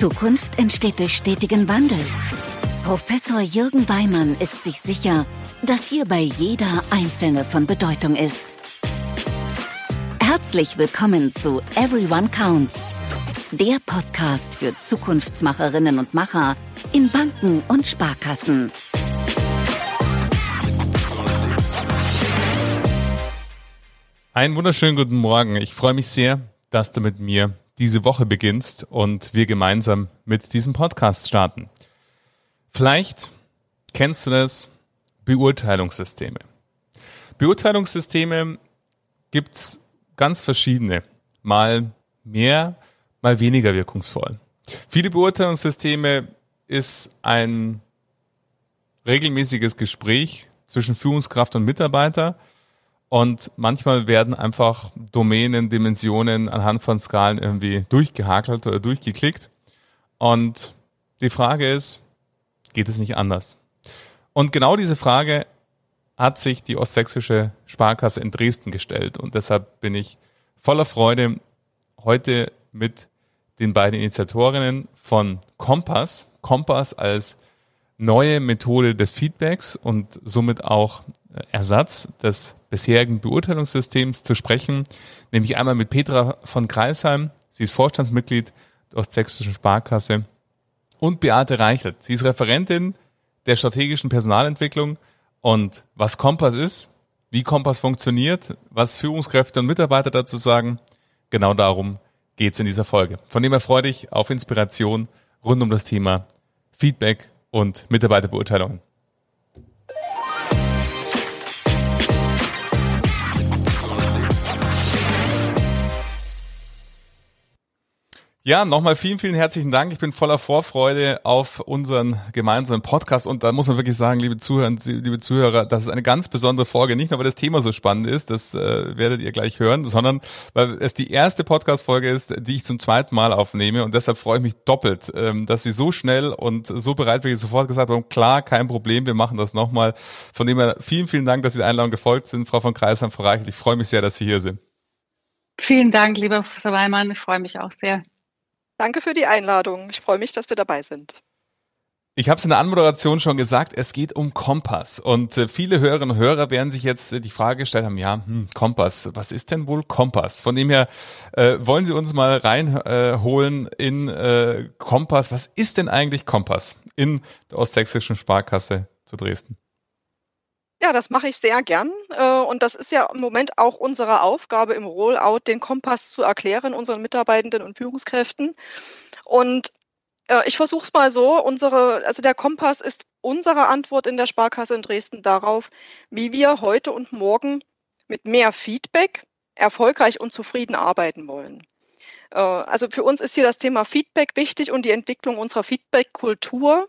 Zukunft entsteht durch stetigen Wandel. Professor Jürgen Weimann ist sich sicher, dass hierbei jeder Einzelne von Bedeutung ist. Herzlich willkommen zu Everyone Counts, der Podcast für Zukunftsmacherinnen und Macher in Banken und Sparkassen. Einen wunderschönen guten Morgen. Ich freue mich sehr, dass du mit mir diese Woche beginnst und wir gemeinsam mit diesem Podcast starten. Vielleicht kennst du das Beurteilungssysteme. Beurteilungssysteme gibt's ganz verschiedene, mal mehr, mal weniger wirkungsvoll. Viele Beurteilungssysteme ist ein regelmäßiges Gespräch zwischen Führungskraft und Mitarbeiter, und manchmal werden einfach Domänen, Dimensionen anhand von Skalen irgendwie durchgehakelt oder durchgeklickt. Und die Frage ist, geht es nicht anders? Und genau diese Frage hat sich die Ostsächsische Sparkasse in Dresden gestellt. Und deshalb bin ich voller Freude heute mit den beiden Initiatorinnen von Kompass. Kompass als neue Methode des Feedbacks und somit auch Ersatz des bisherigen Beurteilungssystems zu sprechen, nämlich einmal mit Petra von Kreisheim, sie ist Vorstandsmitglied der Ostsächsischen Sparkasse, und Beate Reichelt. Sie ist Referentin der strategischen Personalentwicklung und was Kompass ist, wie Kompass funktioniert, was Führungskräfte und Mitarbeiter dazu sagen, genau darum geht es in dieser Folge. Von dem her freue dich auf Inspiration rund um das Thema Feedback und Mitarbeiterbeurteilungen. Ja, nochmal vielen, vielen herzlichen Dank. Ich bin voller Vorfreude auf unseren gemeinsamen Podcast und da muss man wirklich sagen, liebe Zuhörer, liebe Zuhörer, das ist eine ganz besondere Folge. Nicht nur, weil das Thema so spannend ist, das äh, werdet ihr gleich hören, sondern weil es die erste Podcast-Folge ist, die ich zum zweiten Mal aufnehme und deshalb freue ich mich doppelt, ähm, dass sie so schnell und so bereitwillig sofort gesagt haben, klar, kein Problem, wir machen das nochmal. Von dem her vielen, vielen Dank, dass Sie der Einladung gefolgt sind, Frau von Kreisheim, Frau Reichel. Ich freue mich sehr, dass Sie hier sind. Vielen Dank, lieber Professor Weimann. Ich freue mich auch sehr. Danke für die Einladung. Ich freue mich, dass wir dabei sind. Ich habe es in der Anmoderation schon gesagt, es geht um Kompass. Und äh, viele Hörerinnen und Hörer werden sich jetzt äh, die Frage gestellt haben, ja, hm, Kompass, was ist denn wohl Kompass? Von dem her äh, wollen Sie uns mal reinholen äh, in äh, Kompass. Was ist denn eigentlich Kompass in der Ostsächsischen Sparkasse zu Dresden? Ja, das mache ich sehr gern. Äh, und das ist ja im Moment auch unsere Aufgabe im Rollout, den Kompass zu erklären, unseren Mitarbeitenden und Führungskräften. Und äh, ich versuche es mal so. Unsere, also der Kompass ist unsere Antwort in der Sparkasse in Dresden darauf, wie wir heute und morgen mit mehr Feedback erfolgreich und zufrieden arbeiten wollen. Äh, also für uns ist hier das Thema Feedback wichtig und die Entwicklung unserer Feedback-Kultur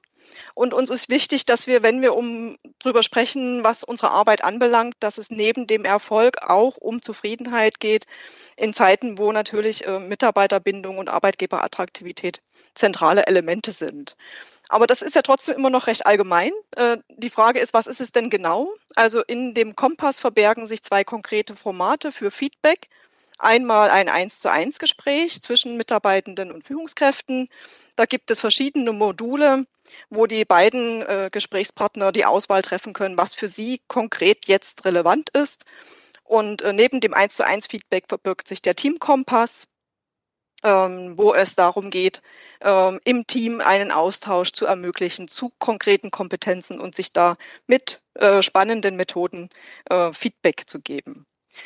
und uns ist wichtig, dass wir, wenn wir um drüber sprechen, was unsere Arbeit anbelangt, dass es neben dem Erfolg auch um Zufriedenheit geht in Zeiten, wo natürlich äh, Mitarbeiterbindung und Arbeitgeberattraktivität zentrale Elemente sind. Aber das ist ja trotzdem immer noch recht allgemein. Äh, die Frage ist, was ist es denn genau? Also in dem Kompass verbergen sich zwei konkrete Formate für Feedback Einmal ein Eins zu eins Gespräch zwischen Mitarbeitenden und Führungskräften. Da gibt es verschiedene Module, wo die beiden äh, Gesprächspartner die Auswahl treffen können, was für sie konkret jetzt relevant ist. Und äh, neben dem Eins zu eins Feedback verbirgt sich der Teamkompass, ähm, wo es darum geht, ähm, im Team einen Austausch zu ermöglichen zu konkreten Kompetenzen und sich da mit äh, spannenden Methoden äh, Feedback zu geben.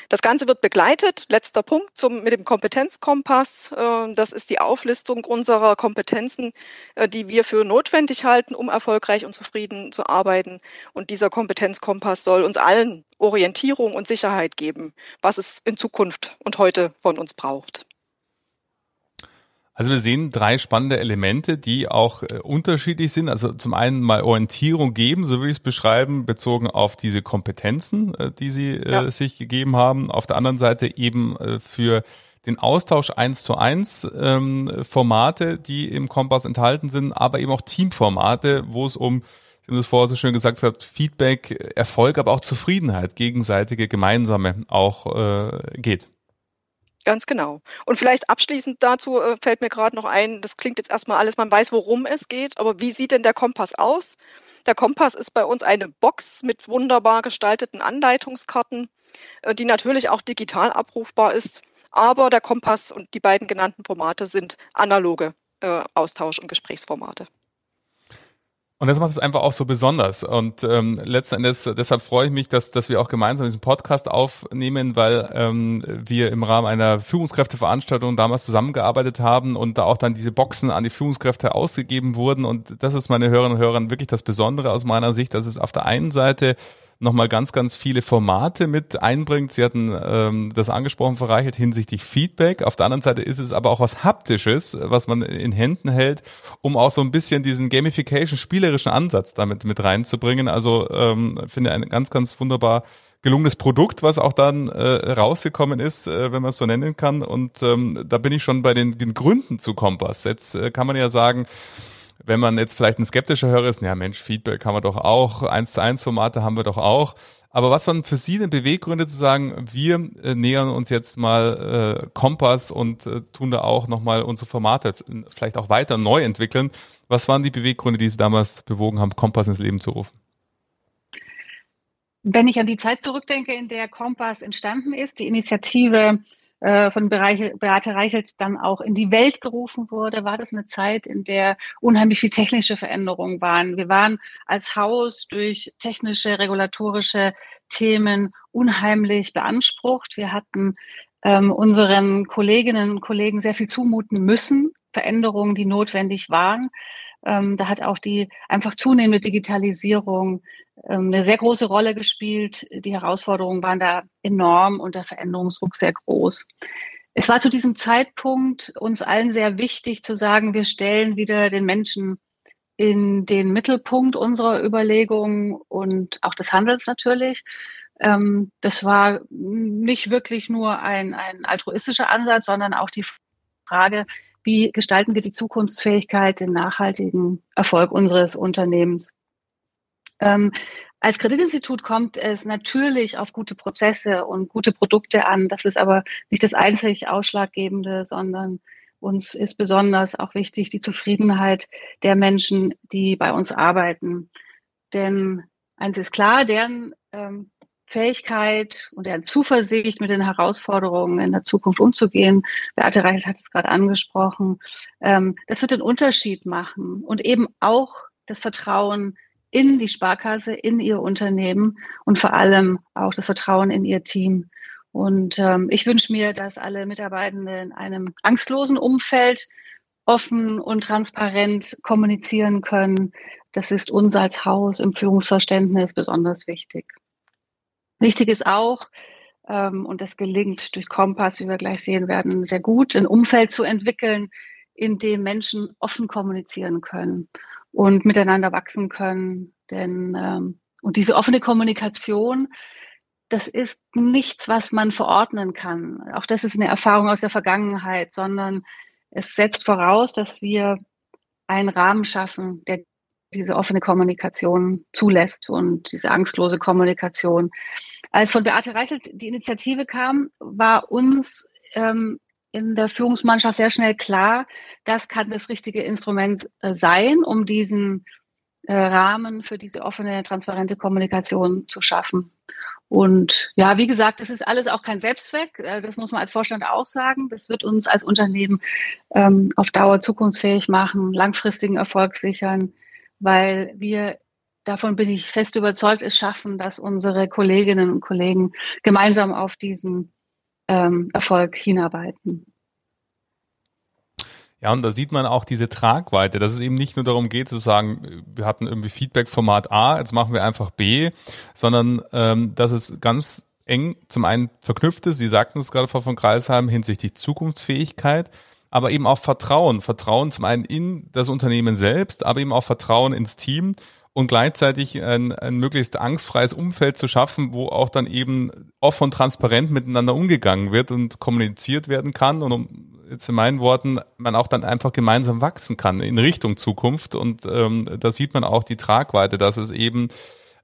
Das Ganze wird begleitet, letzter Punkt, zum, mit dem Kompetenzkompass. Äh, das ist die Auflistung unserer Kompetenzen, äh, die wir für notwendig halten, um erfolgreich und zufrieden zu arbeiten. Und dieser Kompetenzkompass soll uns allen Orientierung und Sicherheit geben, was es in Zukunft und heute von uns braucht. Also wir sehen drei spannende Elemente, die auch äh, unterschiedlich sind. Also zum einen mal Orientierung geben, so würde ich es beschreiben, bezogen auf diese Kompetenzen, äh, die sie äh, ja. sich gegeben haben. Auf der anderen Seite eben äh, für den Austausch eins zu eins ähm, Formate, die im Kompass enthalten sind, aber eben auch Teamformate, wo es um, Sie haben das vorher so schön gesagt hat, Feedback, Erfolg, aber auch Zufriedenheit, gegenseitige, gemeinsame auch äh, geht. Ganz genau. Und vielleicht abschließend dazu äh, fällt mir gerade noch ein, das klingt jetzt erstmal alles, man weiß, worum es geht, aber wie sieht denn der Kompass aus? Der Kompass ist bei uns eine Box mit wunderbar gestalteten Anleitungskarten, äh, die natürlich auch digital abrufbar ist. Aber der Kompass und die beiden genannten Formate sind analoge äh, Austausch- und Gesprächsformate. Und das macht es einfach auch so besonders. Und ähm, letzten Endes, deshalb freue ich mich, dass, dass wir auch gemeinsam diesen Podcast aufnehmen, weil ähm, wir im Rahmen einer Führungskräfteveranstaltung damals zusammengearbeitet haben und da auch dann diese Boxen an die Führungskräfte ausgegeben wurden. Und das ist, meine Hörerinnen und Hörer, wirklich das Besondere aus meiner Sicht, dass es auf der einen Seite nochmal ganz, ganz viele Formate mit einbringt. Sie hatten ähm, das angesprochen, Frau Reichert, hinsichtlich Feedback. Auf der anderen Seite ist es aber auch was Haptisches, was man in Händen hält, um auch so ein bisschen diesen Gamification-spielerischen Ansatz damit mit reinzubringen. Also ähm, finde ein ganz, ganz wunderbar gelungenes Produkt, was auch dann äh, rausgekommen ist, äh, wenn man es so nennen kann. Und ähm, da bin ich schon bei den, den Gründen zu Kompass. Jetzt äh, kann man ja sagen, wenn man jetzt vielleicht ein skeptischer Hörer ist, ja Mensch, Feedback haben wir doch auch, eins zu eins Formate haben wir doch auch. Aber was waren für Sie denn Beweggründe zu sagen, wir äh, nähern uns jetzt mal äh, Kompass und äh, tun da auch nochmal unsere Formate vielleicht auch weiter neu entwickeln? Was waren die Beweggründe, die Sie damals bewogen haben, Kompass ins Leben zu rufen? Wenn ich an die Zeit zurückdenke, in der Kompass entstanden ist, die Initiative äh, von Beate Reichelt dann auch in die Welt gerufen wurde, war das eine Zeit, in der unheimlich viel technische Veränderungen waren. Wir waren als Haus durch technische, regulatorische Themen unheimlich beansprucht. Wir hatten ähm, unseren Kolleginnen und Kollegen sehr viel zumuten müssen, Veränderungen, die notwendig waren. Ähm, da hat auch die einfach zunehmende Digitalisierung eine sehr große Rolle gespielt. Die Herausforderungen waren da enorm und der Veränderungsdruck sehr groß. Es war zu diesem Zeitpunkt uns allen sehr wichtig zu sagen, wir stellen wieder den Menschen in den Mittelpunkt unserer Überlegungen und auch des Handels natürlich. Ähm, das war nicht wirklich nur ein, ein altruistischer Ansatz, sondern auch die Frage, wie gestalten wir die Zukunftsfähigkeit, den nachhaltigen Erfolg unseres Unternehmens. Ähm, als Kreditinstitut kommt es natürlich auf gute Prozesse und gute Produkte an. Das ist aber nicht das einzig Ausschlaggebende, sondern uns ist besonders auch wichtig die Zufriedenheit der Menschen, die bei uns arbeiten. Denn eins ist klar, deren ähm, Fähigkeit und deren Zuversicht, mit den Herausforderungen in der Zukunft umzugehen, Beate Reichelt hat es gerade angesprochen, ähm, das wird den Unterschied machen und eben auch das Vertrauen in die Sparkasse, in ihr Unternehmen und vor allem auch das Vertrauen in ihr Team. Und ähm, ich wünsche mir, dass alle Mitarbeitenden in einem angstlosen Umfeld offen und transparent kommunizieren können. Das ist uns als Haus im Führungsverständnis besonders wichtig. Wichtig ist auch, ähm, und das gelingt durch Kompass, wie wir gleich sehen werden, sehr gut, ein Umfeld zu entwickeln, in dem Menschen offen kommunizieren können und miteinander wachsen können. Denn ähm, und diese offene Kommunikation, das ist nichts, was man verordnen kann. Auch das ist eine Erfahrung aus der Vergangenheit, sondern es setzt voraus, dass wir einen Rahmen schaffen, der diese offene Kommunikation zulässt und diese angstlose Kommunikation. Als von Beate Reichelt die Initiative kam, war uns ähm, in der Führungsmannschaft sehr schnell klar, das kann das richtige Instrument äh, sein, um diesen äh, Rahmen für diese offene, transparente Kommunikation zu schaffen. Und ja, wie gesagt, das ist alles auch kein Selbstzweck. Äh, das muss man als Vorstand auch sagen. Das wird uns als Unternehmen ähm, auf Dauer zukunftsfähig machen, langfristigen Erfolg sichern, weil wir davon bin ich fest überzeugt, es schaffen, dass unsere Kolleginnen und Kollegen gemeinsam auf diesen ähm, Erfolg hinarbeiten. Ja, und da sieht man auch diese Tragweite, dass es eben nicht nur darum geht zu sagen, wir hatten irgendwie Feedback-Format A, jetzt machen wir einfach B, sondern ähm, dass es ganz eng zum einen verknüpft ist, Sie sagten es gerade, Frau von Kreisheim, hinsichtlich Zukunftsfähigkeit, aber eben auch Vertrauen. Vertrauen zum einen in das Unternehmen selbst, aber eben auch Vertrauen ins Team und gleichzeitig ein, ein möglichst angstfreies Umfeld zu schaffen, wo auch dann eben offen und transparent miteinander umgegangen wird und kommuniziert werden kann und um jetzt in meinen Worten man auch dann einfach gemeinsam wachsen kann in Richtung Zukunft. Und ähm, da sieht man auch die Tragweite, dass es eben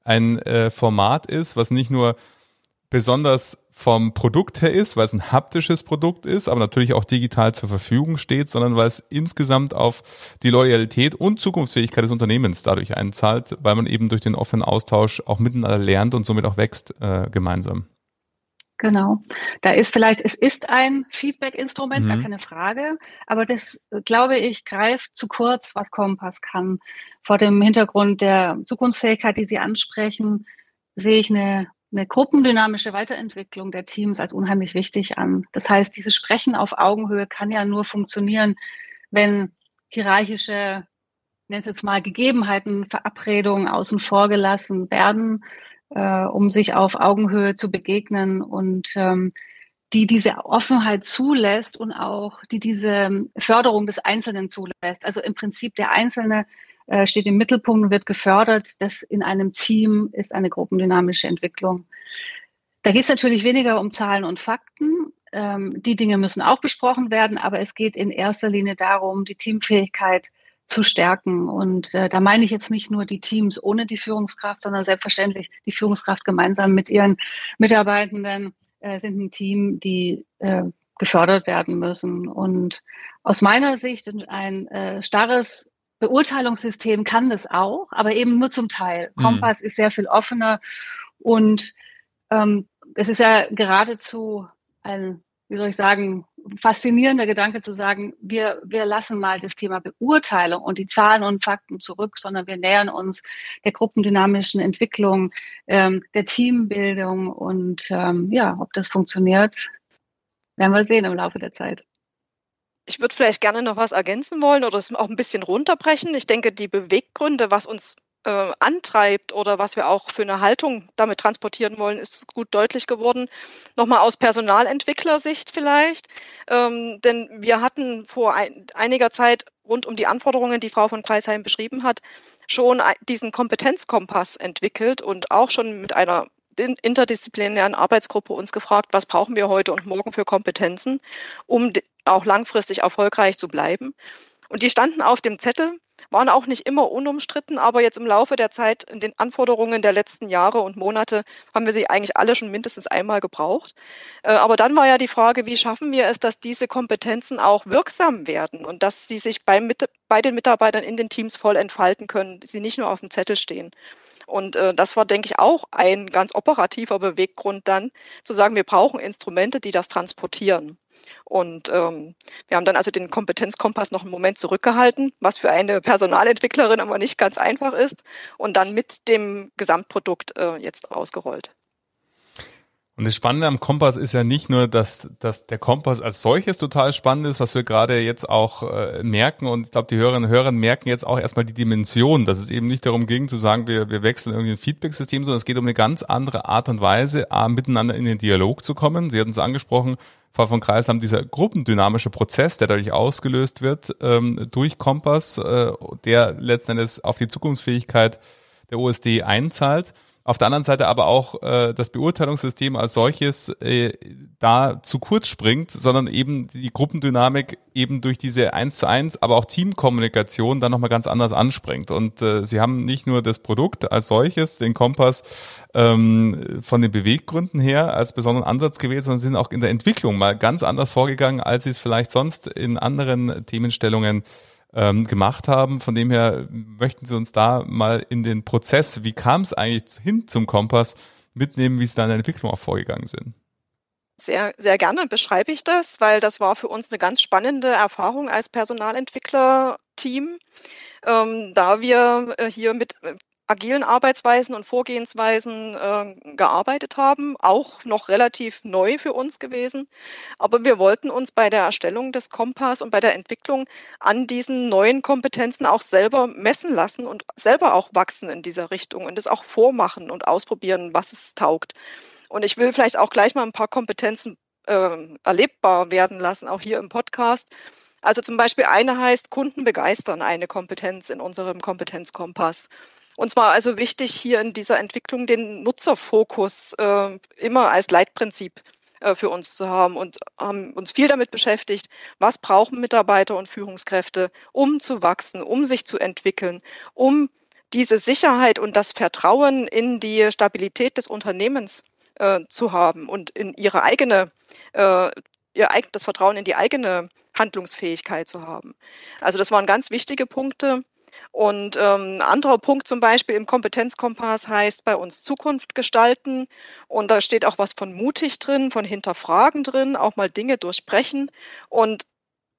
ein äh, Format ist, was nicht nur besonders vom Produkt her ist, weil es ein haptisches Produkt ist, aber natürlich auch digital zur Verfügung steht, sondern weil es insgesamt auf die Loyalität und Zukunftsfähigkeit des Unternehmens dadurch einzahlt, weil man eben durch den offenen Austausch auch miteinander lernt und somit auch wächst äh, gemeinsam. Genau. Da ist vielleicht, es ist ein Feedback-Instrument, mhm. gar keine Frage, aber das, glaube ich, greift zu kurz, was Kompass kann. Vor dem Hintergrund der Zukunftsfähigkeit, die Sie ansprechen, sehe ich eine, eine gruppendynamische Weiterentwicklung der Teams als unheimlich wichtig an. Das heißt, dieses Sprechen auf Augenhöhe kann ja nur funktionieren, wenn hierarchische, nennt jetzt mal Gegebenheiten, Verabredungen außen vor gelassen werden äh, um sich auf Augenhöhe zu begegnen und ähm, die diese Offenheit zulässt und auch die diese Förderung des Einzelnen zulässt. Also im Prinzip der Einzelne äh, steht im Mittelpunkt und wird gefördert. Das in einem Team ist eine gruppendynamische Entwicklung. Da geht es natürlich weniger um Zahlen und Fakten. Ähm, die Dinge müssen auch besprochen werden, aber es geht in erster Linie darum, die Teamfähigkeit zu stärken. Und äh, da meine ich jetzt nicht nur die Teams ohne die Führungskraft, sondern selbstverständlich die Führungskraft gemeinsam mit ihren Mitarbeitenden äh, sind ein Team, die äh, gefördert werden müssen. Und aus meiner Sicht ein äh, starres Beurteilungssystem kann das auch, aber eben nur zum Teil. Mhm. Kompass ist sehr viel offener und ähm, es ist ja geradezu ein, wie soll ich sagen, faszinierender Gedanke zu sagen, wir, wir lassen mal das Thema Beurteilung und die Zahlen und Fakten zurück, sondern wir nähern uns der gruppendynamischen Entwicklung, ähm, der Teambildung und ähm, ja, ob das funktioniert, werden wir sehen im Laufe der Zeit. Ich würde vielleicht gerne noch was ergänzen wollen oder es auch ein bisschen runterbrechen. Ich denke, die Beweggründe, was uns äh, antreibt oder was wir auch für eine Haltung damit transportieren wollen, ist gut deutlich geworden. Nochmal aus Personalentwicklersicht vielleicht. Ähm, denn wir hatten vor ein, einiger Zeit rund um die Anforderungen, die Frau von Kreisheim beschrieben hat, schon diesen Kompetenzkompass entwickelt und auch schon mit einer interdisziplinären Arbeitsgruppe uns gefragt, was brauchen wir heute und morgen für Kompetenzen, um auch langfristig erfolgreich zu bleiben. Und die standen auf dem Zettel waren auch nicht immer unumstritten, aber jetzt im Laufe der Zeit, in den Anforderungen der letzten Jahre und Monate, haben wir sie eigentlich alle schon mindestens einmal gebraucht. Äh, aber dann war ja die Frage, wie schaffen wir es, dass diese Kompetenzen auch wirksam werden und dass sie sich beim, bei den Mitarbeitern in den Teams voll entfalten können, sie nicht nur auf dem Zettel stehen. Und äh, das war, denke ich, auch ein ganz operativer Beweggrund dann, zu sagen, wir brauchen Instrumente, die das transportieren. Und ähm, wir haben dann also den Kompetenzkompass noch einen Moment zurückgehalten, was für eine Personalentwicklerin aber nicht ganz einfach ist, und dann mit dem Gesamtprodukt äh, jetzt ausgerollt. Und das Spannende am Kompass ist ja nicht nur, dass, dass der Kompass als solches total spannend ist, was wir gerade jetzt auch äh, merken. Und ich glaube, die Hörerinnen und Hörer merken jetzt auch erstmal die Dimension, dass es eben nicht darum ging zu sagen, wir, wir wechseln irgendwie ein Feedback-System, sondern es geht um eine ganz andere Art und Weise, A, miteinander in den Dialog zu kommen. Sie hatten es angesprochen, Frau von Kreis haben dieser gruppendynamische Prozess, der dadurch ausgelöst wird ähm, durch Kompass, äh, der letzten Endes auf die Zukunftsfähigkeit der OSD einzahlt. Auf der anderen Seite aber auch äh, das Beurteilungssystem als solches äh, da zu kurz springt, sondern eben die Gruppendynamik eben durch diese eins zu eins, aber auch Teamkommunikation dann nochmal ganz anders anspringt. Und äh, sie haben nicht nur das Produkt als solches, den Kompass ähm, von den Beweggründen her als besonderen Ansatz gewählt, sondern sind auch in der Entwicklung mal ganz anders vorgegangen, als sie es vielleicht sonst in anderen Themenstellungen ähm, gemacht haben. Von dem her möchten Sie uns da mal in den Prozess, wie kam es eigentlich hin zum Kompass, mitnehmen, wie Sie da in der Entwicklung auch vorgegangen sind. Sehr, sehr gerne beschreibe ich das, weil das war für uns eine ganz spannende Erfahrung als Personalentwickler-Team, ähm, da wir äh, hier mit agilen Arbeitsweisen und Vorgehensweisen äh, gearbeitet haben, auch noch relativ neu für uns gewesen. Aber wir wollten uns bei der Erstellung des Kompass und bei der Entwicklung an diesen neuen Kompetenzen auch selber messen lassen und selber auch wachsen in dieser Richtung und es auch vormachen und ausprobieren, was es taugt. Und ich will vielleicht auch gleich mal ein paar Kompetenzen äh, erlebbar werden lassen, auch hier im Podcast. Also zum Beispiel eine heißt Kunden begeistern, eine Kompetenz in unserem Kompetenzkompass. Uns war also wichtig, hier in dieser Entwicklung den Nutzerfokus äh, immer als Leitprinzip äh, für uns zu haben und haben uns viel damit beschäftigt, was brauchen Mitarbeiter und Führungskräfte, um zu wachsen, um sich zu entwickeln, um diese Sicherheit und das Vertrauen in die Stabilität des Unternehmens äh, zu haben und in ihre eigene, äh, ihr das Vertrauen in die eigene Handlungsfähigkeit zu haben. Also das waren ganz wichtige Punkte. Und ähm, ein anderer Punkt zum Beispiel im Kompetenzkompass heißt bei uns Zukunft gestalten. Und da steht auch was von mutig drin, von hinterfragen drin, auch mal Dinge durchbrechen. Und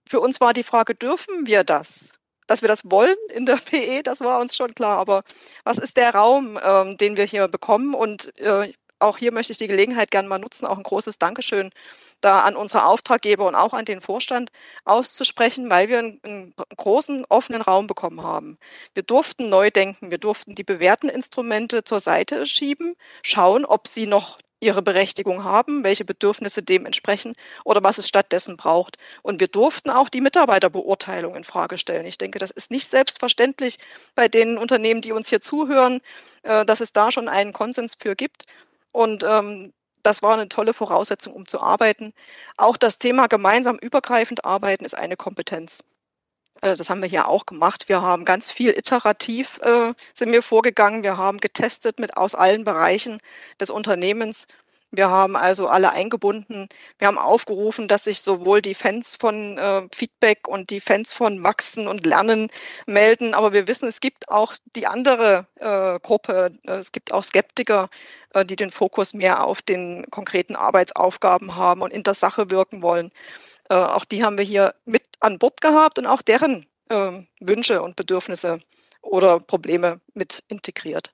für uns war die Frage, dürfen wir das? Dass wir das wollen in der PE, das war uns schon klar. Aber was ist der Raum, ähm, den wir hier bekommen? Und äh, auch hier möchte ich die Gelegenheit gerne mal nutzen, auch ein großes Dankeschön da an unsere Auftraggeber und auch an den Vorstand auszusprechen, weil wir einen, einen, großen offenen Raum bekommen haben. Wir durften neu denken, wir durften die bewährten Instrumente zur Seite schieben, schauen, ob sie noch ihre Berechtigung haben, welche Bedürfnisse dem entsprechen oder was es stattdessen braucht. Und wir durften auch die Mitarbeiterbeurteilung in Frage stellen. Ich denke, das ist nicht selbstverständlich bei den Unternehmen, die uns hier zuhören, äh, dass es da schon einen Konsens für gibt. Und ähm, das war eine tolle Voraussetzung, um zu arbeiten. Auch das Thema gemeinsam übergreifend arbeiten ist eine Kompetenz. Äh, das haben wir hier auch gemacht. Wir haben ganz viel iterativ äh, sind wir vorgegangen. Wir haben getestet mit aus allen Bereichen des Unternehmens wir haben also alle eingebunden. Wir haben aufgerufen, dass sich sowohl die Fans von äh, Feedback und die Fans von Wachsen und Lernen melden. Aber wir wissen, es gibt auch die andere äh, Gruppe. Es gibt auch Skeptiker, äh, die den Fokus mehr auf den konkreten Arbeitsaufgaben haben und in der Sache wirken wollen. Äh, auch die haben wir hier mit an Bord gehabt und auch deren ähm, Wünsche und Bedürfnisse oder Probleme mit integriert.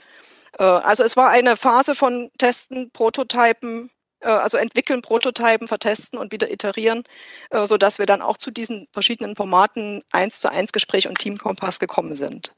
Äh, also es war eine Phase von Testen, Prototypen, äh, also entwickeln, Prototypen, vertesten und wieder iterieren, äh, so dass wir dann auch zu diesen verschiedenen Formaten eins zu eins Gespräch und Teamkompass gekommen sind.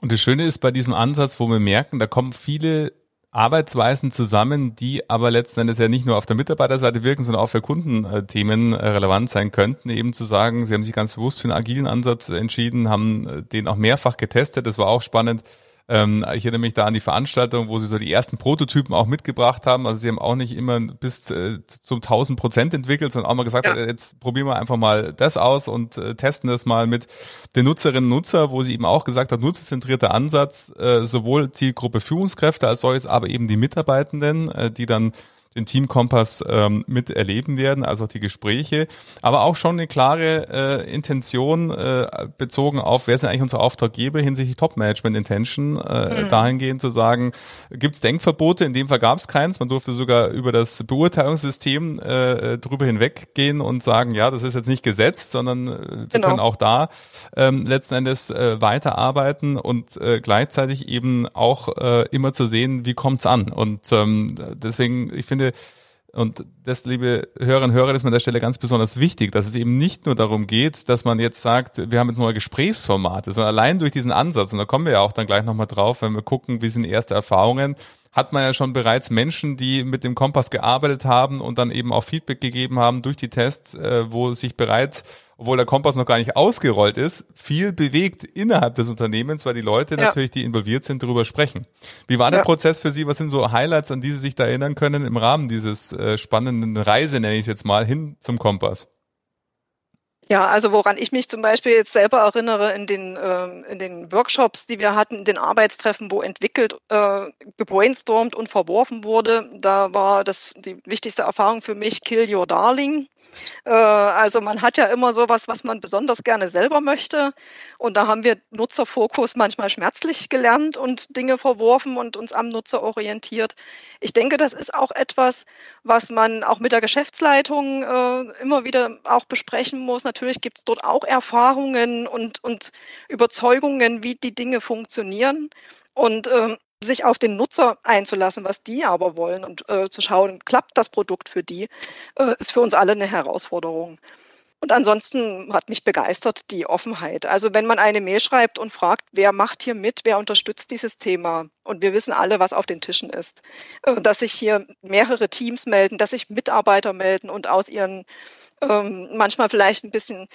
Und das Schöne ist bei diesem Ansatz, wo wir merken, da kommen viele Arbeitsweisen zusammen, die aber letzten Endes ja nicht nur auf der Mitarbeiterseite wirken, sondern auch für Kundenthemen relevant sein könnten. Eben zu sagen, sie haben sich ganz bewusst für einen agilen Ansatz entschieden, haben den auch mehrfach getestet. Das war auch spannend ähm, ich erinnere mich da an die Veranstaltung, wo sie so die ersten Prototypen auch mitgebracht haben. Also sie haben auch nicht immer bis äh, zum 1000 Prozent entwickelt, sondern auch mal gesagt, ja. äh, jetzt probieren wir einfach mal das aus und äh, testen das mal mit den Nutzerinnen und Nutzer, wo sie eben auch gesagt hat, nutzerzentrierter Ansatz, äh, sowohl Zielgruppe Führungskräfte als solches, aber eben die Mitarbeitenden, äh, die dann den Team Kompass ähm, miterleben werden, also die Gespräche, aber auch schon eine klare äh, Intention äh, bezogen auf, wer sind eigentlich unsere Auftraggeber hinsichtlich Top-Management-Intention, äh, mhm. dahingehend zu sagen, gibt es Denkverbote, in dem Fall gab es keins, man durfte sogar über das Beurteilungssystem äh, drüber hinweggehen und sagen, ja, das ist jetzt nicht gesetzt, sondern äh, wir genau. können auch da ähm, letzten Endes äh, weiterarbeiten und äh, gleichzeitig eben auch äh, immer zu sehen, wie kommt's an und ähm, deswegen, ich finde finde, und das, liebe Hörerinnen und Hörer, ist mir an der Stelle ganz besonders wichtig, dass es eben nicht nur darum geht, dass man jetzt sagt, wir haben jetzt neue Gesprächsformate, sondern allein durch diesen Ansatz, und da kommen wir ja auch dann gleich nochmal drauf, wenn wir gucken, wie sind erste Erfahrungen, hat man ja schon bereits Menschen, die mit dem Kompass gearbeitet haben und dann eben auch Feedback gegeben haben durch die Tests, äh, wo sich bereits obwohl der Kompass noch gar nicht ausgerollt ist, viel bewegt innerhalb des Unternehmens, weil die Leute ja. natürlich, die involviert sind, darüber sprechen. Wie war der ja. Prozess für Sie? Was sind so Highlights, an die Sie sich da erinnern können im Rahmen dieses äh, spannenden Reise, nenne ich es jetzt mal, hin zum Kompass? Ja, also woran ich mich zum Beispiel jetzt selber erinnere in den, äh, in den Workshops, die wir hatten, in den Arbeitstreffen, wo entwickelt, äh, gebrainstormt und verworfen wurde, da war das die wichtigste Erfahrung für mich Kill Your Darling. Äh, also man hat ja immer sowas, was man besonders gerne selber möchte. Und da haben wir Nutzerfokus manchmal schmerzlich gelernt und Dinge verworfen und uns am Nutzer orientiert. Ich denke, das ist auch etwas, was man auch mit der Geschäftsleitung äh, immer wieder auch besprechen muss. Natürlich gibt es dort auch Erfahrungen und, und Überzeugungen, wie die Dinge funktionieren. Und ähm, sich auf den Nutzer einzulassen, was die aber wollen und äh, zu schauen, klappt das Produkt für die, äh, ist für uns alle eine Herausforderung. Und ansonsten hat mich begeistert die Offenheit. Also wenn man eine Mail schreibt und fragt, wer macht hier mit, wer unterstützt dieses Thema, und wir wissen alle, was auf den Tischen ist, äh, dass sich hier mehrere Teams melden, dass sich Mitarbeiter melden und aus ihren ähm, manchmal vielleicht ein bisschen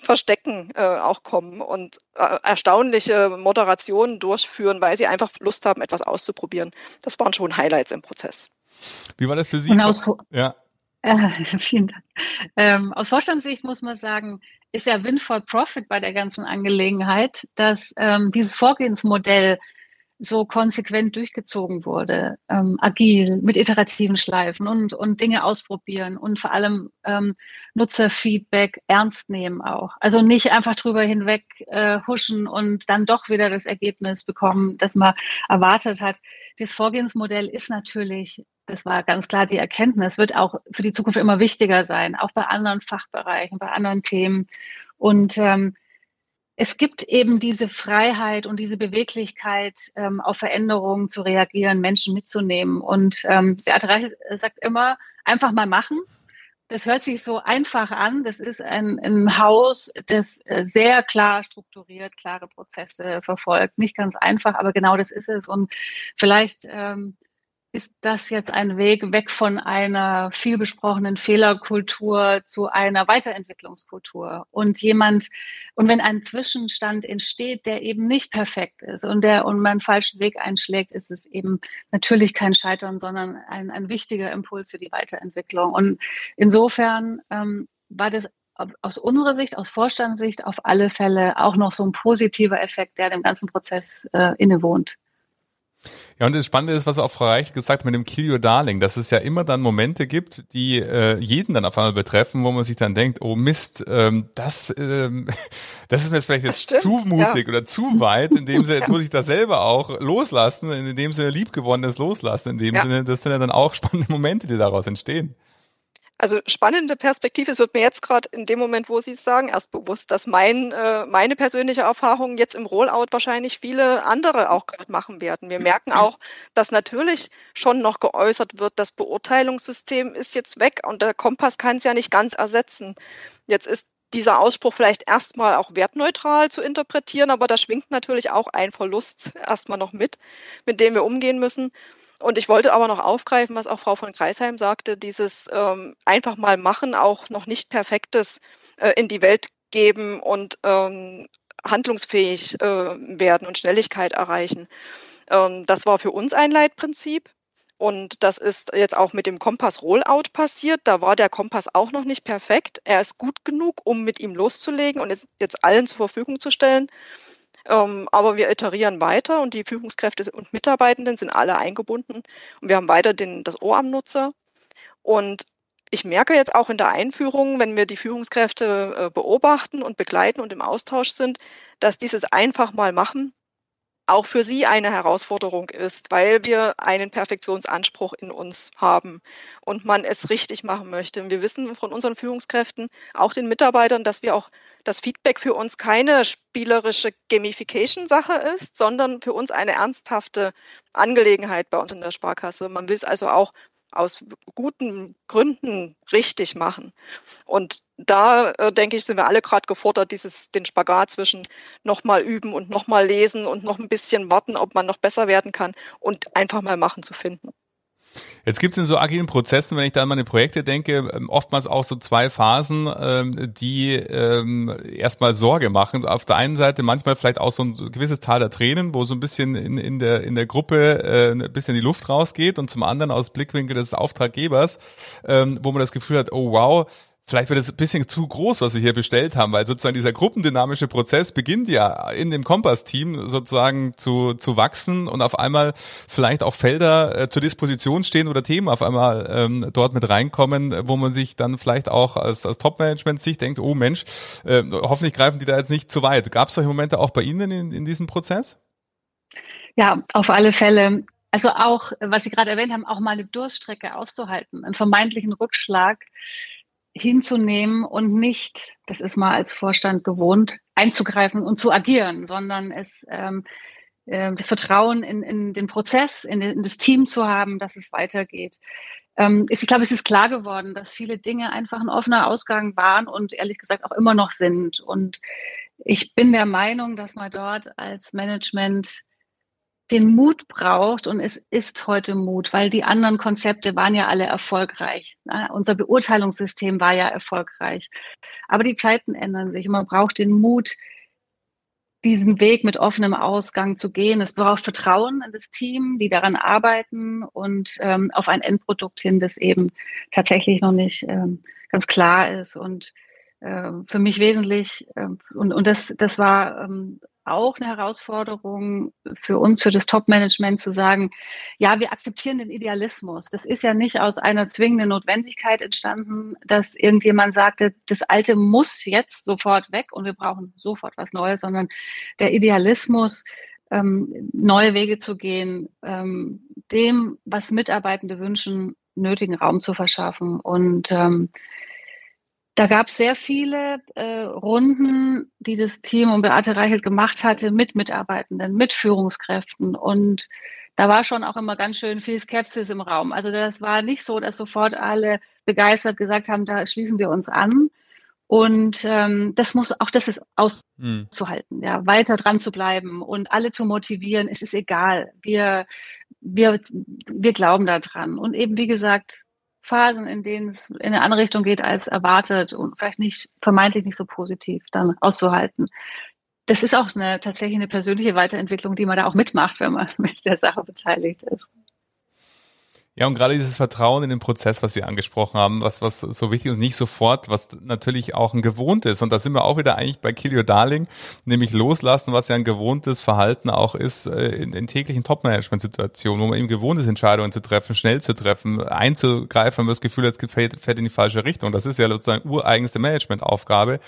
Verstecken äh, auch kommen und äh, erstaunliche Moderationen durchführen, weil sie einfach Lust haben, etwas auszuprobieren. Das waren schon Highlights im Prozess. Wie war das für Sie? Und aus, ja. Vielen Dank. Ähm, aus Vorstandssicht muss man sagen, ist ja Win for Profit bei der ganzen Angelegenheit, dass ähm, dieses Vorgehensmodell so konsequent durchgezogen wurde, ähm, agil, mit iterativen Schleifen und, und Dinge ausprobieren und vor allem ähm, Nutzerfeedback ernst nehmen auch. Also nicht einfach drüber hinweg äh, huschen und dann doch wieder das Ergebnis bekommen, das man erwartet hat. Das Vorgehensmodell ist natürlich, das war ganz klar die Erkenntnis, wird auch für die Zukunft immer wichtiger sein, auch bei anderen Fachbereichen, bei anderen Themen. Und ähm, es gibt eben diese Freiheit und diese Beweglichkeit, ähm, auf Veränderungen zu reagieren, Menschen mitzunehmen. Und ähm, Beate Reichel sagt immer, einfach mal machen. Das hört sich so einfach an. Das ist ein, ein Haus, das äh, sehr klar strukturiert, klare Prozesse verfolgt. Nicht ganz einfach, aber genau das ist es. Und vielleicht ähm, ist das jetzt ein Weg weg von einer viel besprochenen Fehlerkultur zu einer Weiterentwicklungskultur und jemand und wenn ein Zwischenstand entsteht, der eben nicht perfekt ist und der und man einen falschen Weg einschlägt, ist es eben natürlich kein Scheitern, sondern ein, ein wichtiger Impuls für die Weiterentwicklung. Und insofern ähm, war das aus unserer Sicht, aus Vorstandssicht auf alle Fälle auch noch so ein positiver Effekt, der dem ganzen Prozess äh, innewohnt. Ja, und das Spannende ist, was auch Frau Reich gesagt hat mit dem Kill Your Darling, dass es ja immer dann Momente gibt, die äh, jeden dann auf einmal betreffen, wo man sich dann denkt, oh Mist, ähm, das, ähm, das ist mir jetzt vielleicht jetzt stimmt, zu mutig ja. oder zu weit, in dem Sinne, jetzt muss ich das selber auch loslassen, in dem Sinne liebgewonnenes loslassen, in dem ja. Sinne, das sind ja dann auch spannende Momente, die daraus entstehen. Also spannende Perspektive. Es wird mir jetzt gerade in dem Moment, wo Sie es sagen, erst bewusst, dass mein, äh, meine persönliche Erfahrung jetzt im Rollout wahrscheinlich viele andere auch gerade machen werden. Wir merken auch, dass natürlich schon noch geäußert wird, das Beurteilungssystem ist jetzt weg und der Kompass kann es ja nicht ganz ersetzen. Jetzt ist dieser Ausspruch vielleicht erstmal auch wertneutral zu interpretieren, aber da schwingt natürlich auch ein Verlust erstmal noch mit, mit dem wir umgehen müssen. Und ich wollte aber noch aufgreifen, was auch Frau von Kreisheim sagte, dieses ähm, einfach mal machen, auch noch nicht perfektes äh, in die Welt geben und ähm, handlungsfähig äh, werden und Schnelligkeit erreichen. Ähm, das war für uns ein Leitprinzip. Und das ist jetzt auch mit dem Kompass Rollout passiert. Da war der Kompass auch noch nicht perfekt. Er ist gut genug, um mit ihm loszulegen und es jetzt allen zur Verfügung zu stellen. Ähm, aber wir iterieren weiter und die Führungskräfte und Mitarbeitenden sind alle eingebunden und wir haben weiter den, das Ohr am Nutzer. Und ich merke jetzt auch in der Einführung, wenn wir die Führungskräfte äh, beobachten und begleiten und im Austausch sind, dass dieses einfach mal machen auch für sie eine Herausforderung ist, weil wir einen Perfektionsanspruch in uns haben und man es richtig machen möchte. wir wissen von unseren Führungskräften, auch den Mitarbeitern, dass wir auch das Feedback für uns keine spielerische Gamification-Sache ist, sondern für uns eine ernsthafte Angelegenheit bei uns in der Sparkasse. Man will es also auch aus guten Gründen richtig machen. Und da äh, denke ich, sind wir alle gerade gefordert, dieses den Spagat zwischen nochmal üben und nochmal lesen und noch ein bisschen warten, ob man noch besser werden kann und einfach mal machen zu finden. Jetzt gibt es in so agilen Prozessen, wenn ich da an meine Projekte denke, ähm, oftmals auch so zwei Phasen, ähm, die ähm, erstmal Sorge machen. Auf der einen Seite manchmal vielleicht auch so ein gewisses Tal der Tränen, wo so ein bisschen in, in, der, in der Gruppe äh, ein bisschen die Luft rausgeht und zum anderen aus Blickwinkel des Auftraggebers, wo man das Gefühl hat, oh wow, Vielleicht wird es ein bisschen zu groß, was wir hier bestellt haben, weil sozusagen dieser gruppendynamische Prozess beginnt ja in dem Kompass-Team sozusagen zu, zu wachsen und auf einmal vielleicht auch Felder äh, zur Disposition stehen oder Themen auf einmal ähm, dort mit reinkommen, wo man sich dann vielleicht auch als, als Top-Management sich denkt, oh Mensch, äh, hoffentlich greifen die da jetzt nicht zu weit. Gab es solche Momente auch bei Ihnen in, in diesem Prozess? Ja, auf alle Fälle. Also auch, was Sie gerade erwähnt haben, auch mal eine Durststrecke auszuhalten, einen vermeintlichen Rückschlag hinzunehmen und nicht, das ist mal als Vorstand gewohnt, einzugreifen und zu agieren, sondern es ähm, äh, das Vertrauen in, in den Prozess, in, in, das Team zu haben, dass es weitergeht. Ähm, ich glaube, es ist klar geworden, dass viele Dinge einfach ein offener Ausgang waren und ehrlich gesagt auch immer noch sind. Und ich bin der Meinung, dass man dort als Management den Mut braucht und es ist heute Mut, weil die anderen Konzepte waren ja alle erfolgreich. Ne? Unser Beurteilungssystem war ja erfolgreich. Aber die Zeiten ändern sich und man braucht den Mut, diesen Weg mit offenem Ausgang zu gehen. Es braucht Vertrauen in das Team, die daran arbeiten und ähm, auf ein Endprodukt hin, das eben tatsächlich noch nicht ähm, ganz klar ist. Und für mich wesentlich. Äh, und und das, das war ähm, auch eine Herausforderung für uns, für das Top-Management zu sagen, ja, wir akzeptieren den Idealismus. Das ist ja nicht aus einer zwingenden Notwendigkeit entstanden, dass irgendjemand sagte, das Alte muss jetzt sofort weg und wir brauchen sofort was Neues, sondern der Idealismus, ähm, neue Wege zu gehen, ähm, dem, was Mitarbeitende wünschen, nötigen Raum zu verschaffen. Und ähm, da gab es sehr viele äh, Runden, die das Team um Beate Reichelt gemacht hatte mit Mitarbeitenden, mit Führungskräften. Und da war schon auch immer ganz schön viel Skepsis im Raum. Also das war nicht so, dass sofort alle begeistert gesagt haben, da schließen wir uns an. Und ähm, das muss auch das ist auszuhalten, hm. ja, weiter dran zu bleiben und alle zu motivieren. Es ist egal. Wir, wir, wir glauben daran. Und eben, wie gesagt, Phasen, in denen es in eine andere Richtung geht als erwartet und vielleicht nicht vermeintlich nicht so positiv dann auszuhalten. Das ist auch eine tatsächlich eine persönliche Weiterentwicklung, die man da auch mitmacht, wenn man mit der Sache beteiligt ist. Ja, und gerade dieses Vertrauen in den Prozess, was Sie angesprochen haben, was, was so wichtig ist, nicht sofort, was natürlich auch ein gewohntes. Und da sind wir auch wieder eigentlich bei Kill Your Darling, nämlich loslassen, was ja ein gewohntes Verhalten auch ist äh, in, in täglichen Top-Management-Situationen, wo man eben gewohnt ist, Entscheidungen zu treffen, schnell zu treffen, einzugreifen, wenn man das Gefühl hat, es fährt, in die falsche Richtung. Das ist ja sozusagen ureigenste Management-Aufgabe.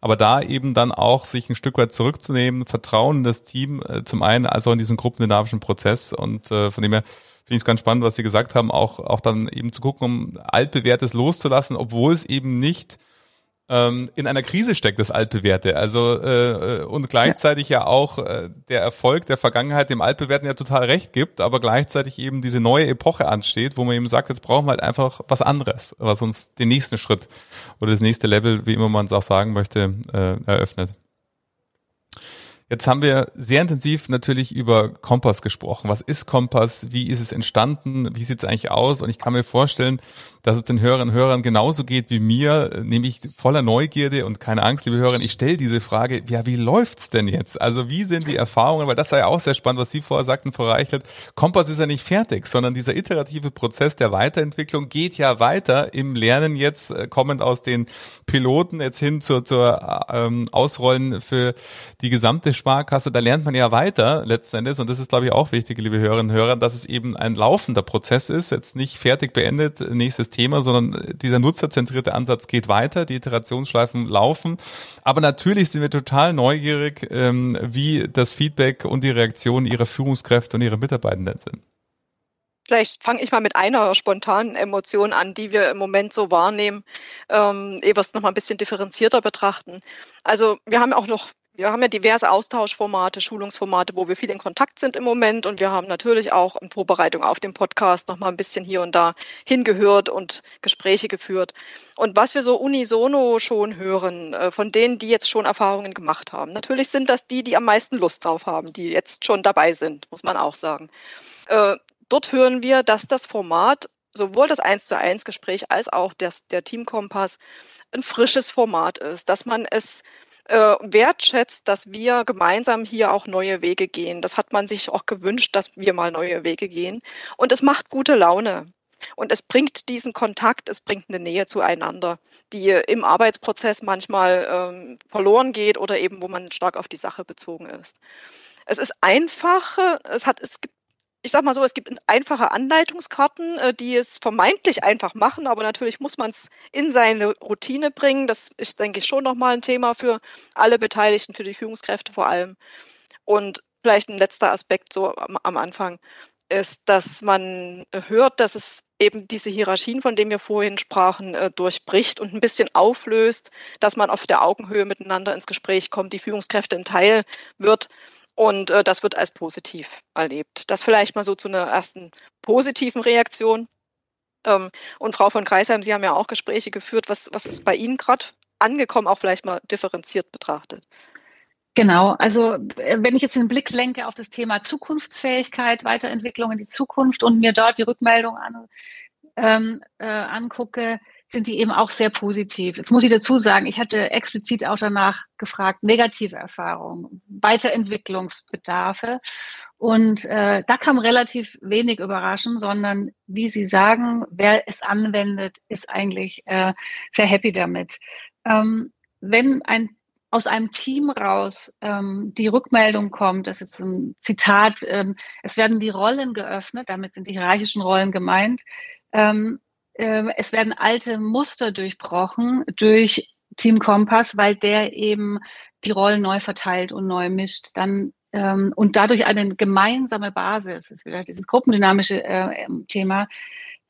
Aber da eben dann auch sich ein Stück weit zurückzunehmen, Vertrauen in das Team, äh, zum einen, also in diesen gruppendynamischen Prozess und äh, von dem her finde ich es ganz spannend, was Sie gesagt haben, auch, auch dann eben zu gucken, um altbewährtes loszulassen, obwohl es eben nicht ähm, in einer Krise steckt, das altbewährte. Also äh, äh, und gleichzeitig ja, ja auch äh, der Erfolg der Vergangenheit dem altbewährten ja total recht gibt, aber gleichzeitig eben diese neue Epoche ansteht, wo man eben sagt, jetzt brauchen wir halt einfach was anderes, was uns den nächsten Schritt oder das nächste Level, wie immer man es auch sagen möchte, äh, eröffnet. Jetzt haben wir sehr intensiv natürlich über Kompass gesprochen. Was ist Kompass? Wie ist es entstanden? Wie sieht es eigentlich aus? Und ich kann mir vorstellen, dass es den Hörerinnen und Hörern genauso geht wie mir, nämlich voller Neugierde und keine Angst, liebe Hörerinnen. Ich stelle diese Frage, ja, wie läuft's denn jetzt? Also wie sind die Erfahrungen? Weil das war ja auch sehr spannend, was Sie vorher sagten, Frau Reichelt. Kompass ist ja nicht fertig, sondern dieser iterative Prozess der Weiterentwicklung geht ja weiter im Lernen jetzt, äh, kommend aus den Piloten jetzt hin zur, zur ähm, Ausrollen für die gesamte Sparkasse, da lernt man ja weiter letzten Endes und das ist, glaube ich, auch wichtig, liebe Hörerinnen und Hörer, dass es eben ein laufender Prozess ist, jetzt nicht fertig beendet, nächstes Thema, sondern dieser nutzerzentrierte Ansatz geht weiter, die Iterationsschleifen laufen. Aber natürlich sind wir total neugierig, ähm, wie das Feedback und die Reaktion ihrer Führungskräfte und ihrer Mitarbeitenden sind. Vielleicht fange ich mal mit einer spontanen Emotion an, die wir im Moment so wahrnehmen, ähm, ehe wir es nochmal ein bisschen differenzierter betrachten. Also wir haben auch noch wir haben ja diverse Austauschformate, Schulungsformate, wo wir viel in Kontakt sind im Moment. Und wir haben natürlich auch in Vorbereitung auf den Podcast noch mal ein bisschen hier und da hingehört und Gespräche geführt. Und was wir so unisono schon hören, äh, von denen, die jetzt schon Erfahrungen gemacht haben, natürlich sind das die, die am meisten Lust drauf haben, die jetzt schon dabei sind, muss man auch sagen. Äh, dort hören wir, dass das Format sowohl das 1 zu 1 Gespräch als auch das, der Teamkompass ein frisches Format ist, dass man es äh, wertschätzt, dass wir gemeinsam hier auch neue Wege gehen. Das hat man sich auch gewünscht, dass wir mal neue Wege gehen. Und es macht gute Laune. Und es bringt diesen Kontakt, es bringt eine Nähe zueinander, die im Arbeitsprozess manchmal ähm, verloren geht oder eben, wo man stark auf die Sache bezogen ist. Es ist einfach, es hat, es gibt ich sag mal so, es gibt einfache Anleitungskarten, äh, die es vermeintlich einfach machen, aber natürlich muss man es in seine Routine bringen. Das ist, denke ich, schon nochmal ein Thema für alle Beteiligten, für die Führungskräfte vor allem. Und vielleicht ein letzter Aspekt so am, am Anfang ist, dass man hört, dass es eben diese Hierarchien, von denen wir vorhin sprachen, äh, durchbricht und ein bisschen auflöst, dass man auf der Augenhöhe miteinander ins Gespräch kommt, die Führungskräfte ein Teil wird und äh, das wird als positiv erlebt. Das vielleicht mal so zu einer ersten positiven Reaktion. Ähm, und Frau von Kreisheim, Sie haben ja auch Gespräche geführt. Was, was ist bei Ihnen gerade angekommen, auch vielleicht mal differenziert betrachtet? Genau, also äh, wenn ich jetzt den Blick lenke auf das Thema Zukunftsfähigkeit, Weiterentwicklung in die Zukunft und mir dort die Rückmeldung an, ähm, äh, angucke, sind die eben auch sehr positiv. Jetzt muss ich dazu sagen, ich hatte explizit auch danach gefragt, negative Erfahrungen, Weiterentwicklungsbedarfe. Und äh, da kam relativ wenig überraschend, sondern wie Sie sagen, wer es anwendet, ist eigentlich äh, sehr happy damit. ähm, wenn ein aus einem Team raus ähm, die Rückmeldung kommt, das ist ein Zitat, ähm, es werden die Rollen geöffnet, damit sind die hierarchischen Rollen gemeint, ähm, äh, es werden alte Muster durchbrochen durch Team Kompass, weil der eben die Rollen neu verteilt und neu mischt, dann ähm, und dadurch eine gemeinsame Basis, ist wieder dieses gruppendynamische äh, Thema,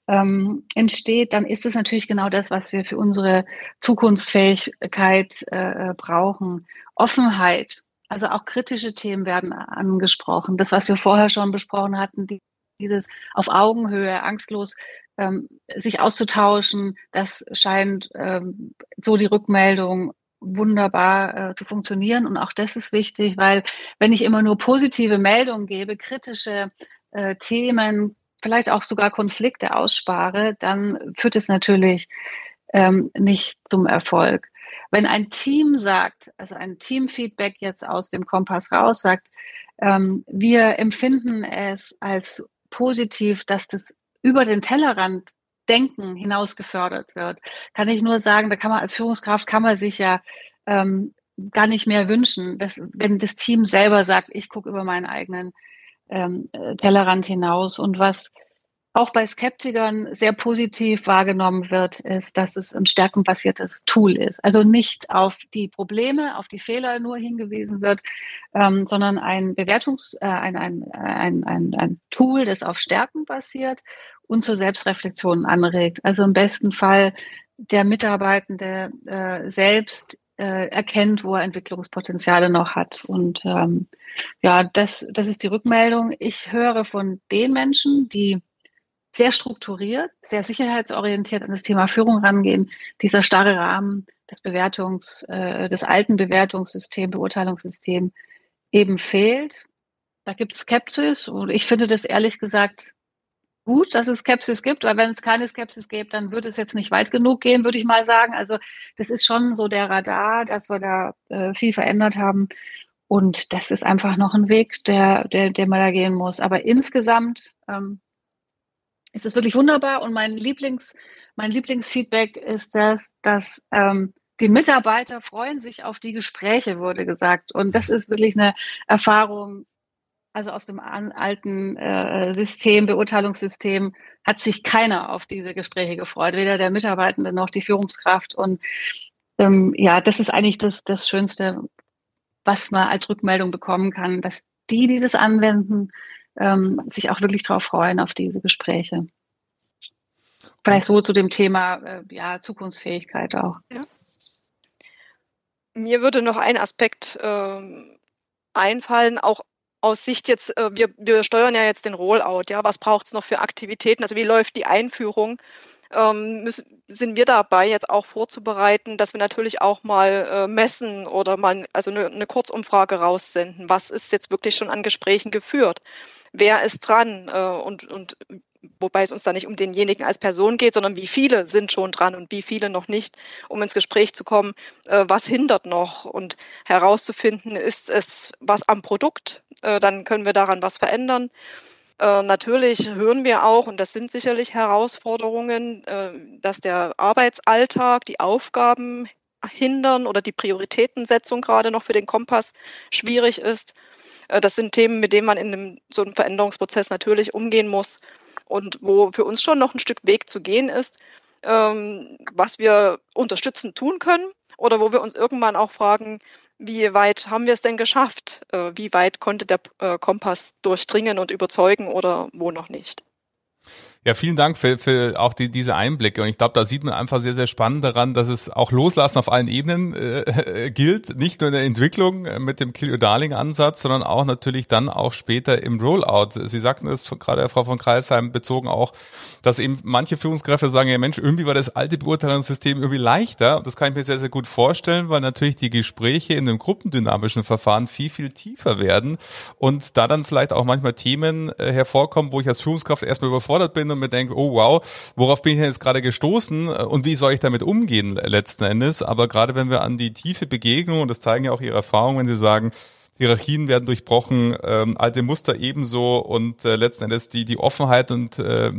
ähm, entsteht, dann ist es natürlich genau das, was wir für unsere Zukunftsfähigkeit äh, brauchen. Offenheit, also auch kritische Themen werden angesprochen. Das, was wir vorher schon besprochen hatten, die, dieses auf Augenhöhe, angstlos ähm, sich auszutauschen, das scheint ähm, so die Rückmeldung wunderbar äh, zu funktionieren. Und auch das ist wichtig, weil wenn ich immer nur positive Meldungen gebe, kritische äh, Themen, vielleicht auch sogar Konflikte ausspare, dann führt es natürlich ähm, nicht zum Erfolg. Wenn ein Team sagt, also ein Teamfeedback jetzt aus dem Kompass raus sagt, ähm, wir empfinden es als positiv, dass das über den Tellerrand Denken hinaus gefördert wird, kann ich nur sagen, da kann man als Führungskraft kann man sich ja ähm, gar nicht mehr wünschen, dass, wenn das Team selber sagt, ich gucke über meinen eigenen ähm, äh, Tellerrand hinaus. Und was auch bei Skeptikern sehr positiv wahrgenommen wird, ist, dass es ein stärkenbasiertes Tool ist. Also nicht auf die Probleme, auf die Fehler nur hingewiesen wird, ähm, sondern ein Bewertungs-, äh, ein, ein, ein, ein, Tool, das auf Stärken basiert und zur Selbstreflexion anregt. Also im besten Fall der Mitarbeitende äh, selbst äh, erkennt, wo er Entwicklungspotenziale noch hat. Und ähm, ja, das, das ist die Rückmeldung. Ich höre von den Menschen, die sehr strukturiert, sehr sicherheitsorientiert an das Thema Führung rangehen. Dieser starre Rahmen des Bewertungs, äh, des alten Bewertungssystems, Beurteilungssystems eben fehlt. Da gibt es Skepsis und ich finde das ehrlich gesagt gut, dass es Skepsis gibt, weil wenn es keine Skepsis gäbe, dann würde es jetzt nicht weit genug gehen, würde ich mal sagen. Also das ist schon so der Radar, dass wir da äh, viel verändert haben. Und das ist einfach noch ein Weg, der, der, der man da gehen muss. Aber insgesamt ähm, ist es wirklich wunderbar. Und mein Lieblings, mein Lieblingsfeedback ist das, dass ähm, die Mitarbeiter freuen sich auf die Gespräche, wurde gesagt. Und das ist wirklich eine Erfahrung, also aus dem alten äh, System, Beurteilungssystem, hat sich keiner auf diese Gespräche gefreut, weder der Mitarbeitende noch die Führungskraft. Und ähm, ja, das ist eigentlich das, das Schönste, was man als Rückmeldung bekommen kann, dass die, die das anwenden, ähm, sich auch wirklich darauf freuen, auf diese Gespräche. Vielleicht so zu dem Thema äh, ja, Zukunftsfähigkeit auch. Ja. Mir würde noch ein Aspekt äh, einfallen, auch aus Sicht jetzt, äh, wir, wir steuern ja jetzt den Rollout, ja, was braucht es noch für Aktivitäten? Also wie läuft die Einführung? Ähm, müssen, sind wir dabei, jetzt auch vorzubereiten, dass wir natürlich auch mal äh, messen oder mal also eine, eine Kurzumfrage raussenden. Was ist jetzt wirklich schon an Gesprächen geführt? Wer ist dran äh, und, und wobei es uns da nicht um denjenigen als Person geht, sondern wie viele sind schon dran und wie viele noch nicht, um ins Gespräch zu kommen, äh, was hindert noch und herauszufinden, ist es was am Produkt, äh, dann können wir daran was verändern. Natürlich hören wir auch, und das sind sicherlich Herausforderungen, dass der Arbeitsalltag, die Aufgaben hindern oder die Prioritätensetzung gerade noch für den Kompass schwierig ist. Äh, das sind Themen, mit denen man in einem, so einem Veränderungsprozess natürlich umgehen muss und wo für uns schon noch ein Stück Weg zu gehen ist, ähm, was wir unterstützend tun können oder wo wir uns irgendwann auch fragen, wie weit haben wir es denn geschafft? Äh, wie weit konnte der äh, Kompass durchdringen und überzeugen oder wo noch nicht? Ja, vielen Dank für, für auch die, diese Einblicke. Und ich glaube, da sieht man einfach sehr, sehr spannend daran, dass es auch Loslassen auf allen Ebenen äh, gilt. Nicht nur in der Entwicklung äh, mit dem Kill Your Darling Ansatz, sondern auch natürlich dann auch später im Rollout. Sie sagten es gerade, Frau von Kreisheim, bezogen auch, dass eben manche Führungskräfte sagen, ja Mensch, irgendwie war das alte Beurteilungssystem irgendwie leichter. Und das kann ich mir sehr, sehr gut vorstellen, weil natürlich die Gespräche in dem gruppendynamischen Verfahren viel, viel tiefer werden und da dann vielleicht auch manchmal Themen äh, hervorkommen, wo ich als Führungskraft erstmal überfordert bin und mir denke, oh wow, worauf bin ich denn jetzt gerade gestoßen und wie soll ich damit umgehen letzten Endes? Aber gerade wenn wir an die tiefe Begegnung, und das zeigen ja auch Ihre Erfahrungen, wenn Sie sagen, Hierarchien werden durchbrochen, ähm, alte Muster ebenso und äh, letzten Endes die, die Offenheit und äh,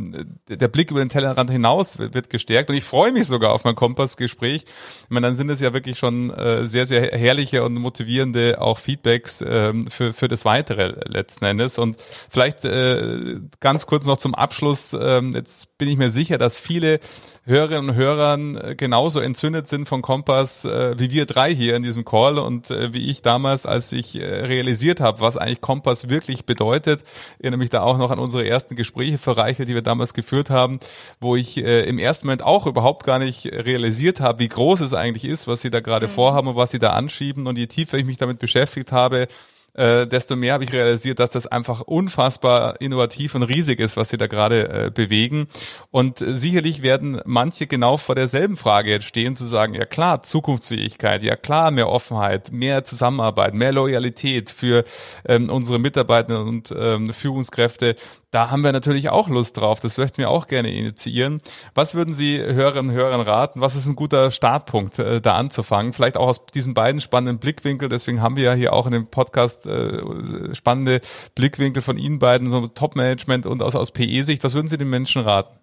der Blick über den Tellerrand hinaus wird, wird gestärkt. Und ich freue mich sogar auf mein Kompassgespräch. Ich meine, dann sind es ja wirklich schon äh, sehr, sehr herrliche und motivierende auch Feedbacks ähm, für, für das Weitere letzten Endes. Und vielleicht äh, ganz kurz noch zum Abschluss. Ähm, jetzt bin ich mir sicher, dass viele Hörerinnen und Hörern äh, genauso entzündet sind von Kompass äh, wie wir drei hier in diesem Call und äh, wie ich damals, als ich äh, realisiert habe, was eigentlich Kompass wirklich bedeutet. Ich erinnere mich da auch noch an unsere ersten Gespräche verreiche, die wir damals geführt haben, wo ich äh, im ersten Moment auch überhaupt gar nicht realisiert habe, wie groß es eigentlich ist, was sie da gerade mhm. vorhaben und was sie da anschieben. Und je tiefer ich mich damit beschäftigt habe, äh, desto mehr habe ich realisiert, dass das einfach unfassbar innovativ und riesig ist, was sie da gerade äh, bewegen. Und äh, sicherlich werden manche genau vor derselben Frage jetzt stehen, zu sagen, ja klar, Zukunftsfähigkeit, ja klar, mehr Offenheit, mehr Zusammenarbeit, mehr Loyalität für ähm, unsere Mitarbeitenden und ähm, Führungskräfte da haben wir natürlich auch Lust drauf. Das möchten wir auch gerne initiieren. Was würden Sie Hörerinnen und Hörern raten? Was ist ein guter Startpunkt, äh, da anzufangen? Vielleicht auch aus diesen beiden spannenden Blickwinkeln. Deswegen haben wir ja hier auch in dem Podcast äh, spannende Blickwinkel von Ihnen beiden, so Top-Management und aus, aus PE-Sicht. Was würden Sie den Menschen raten?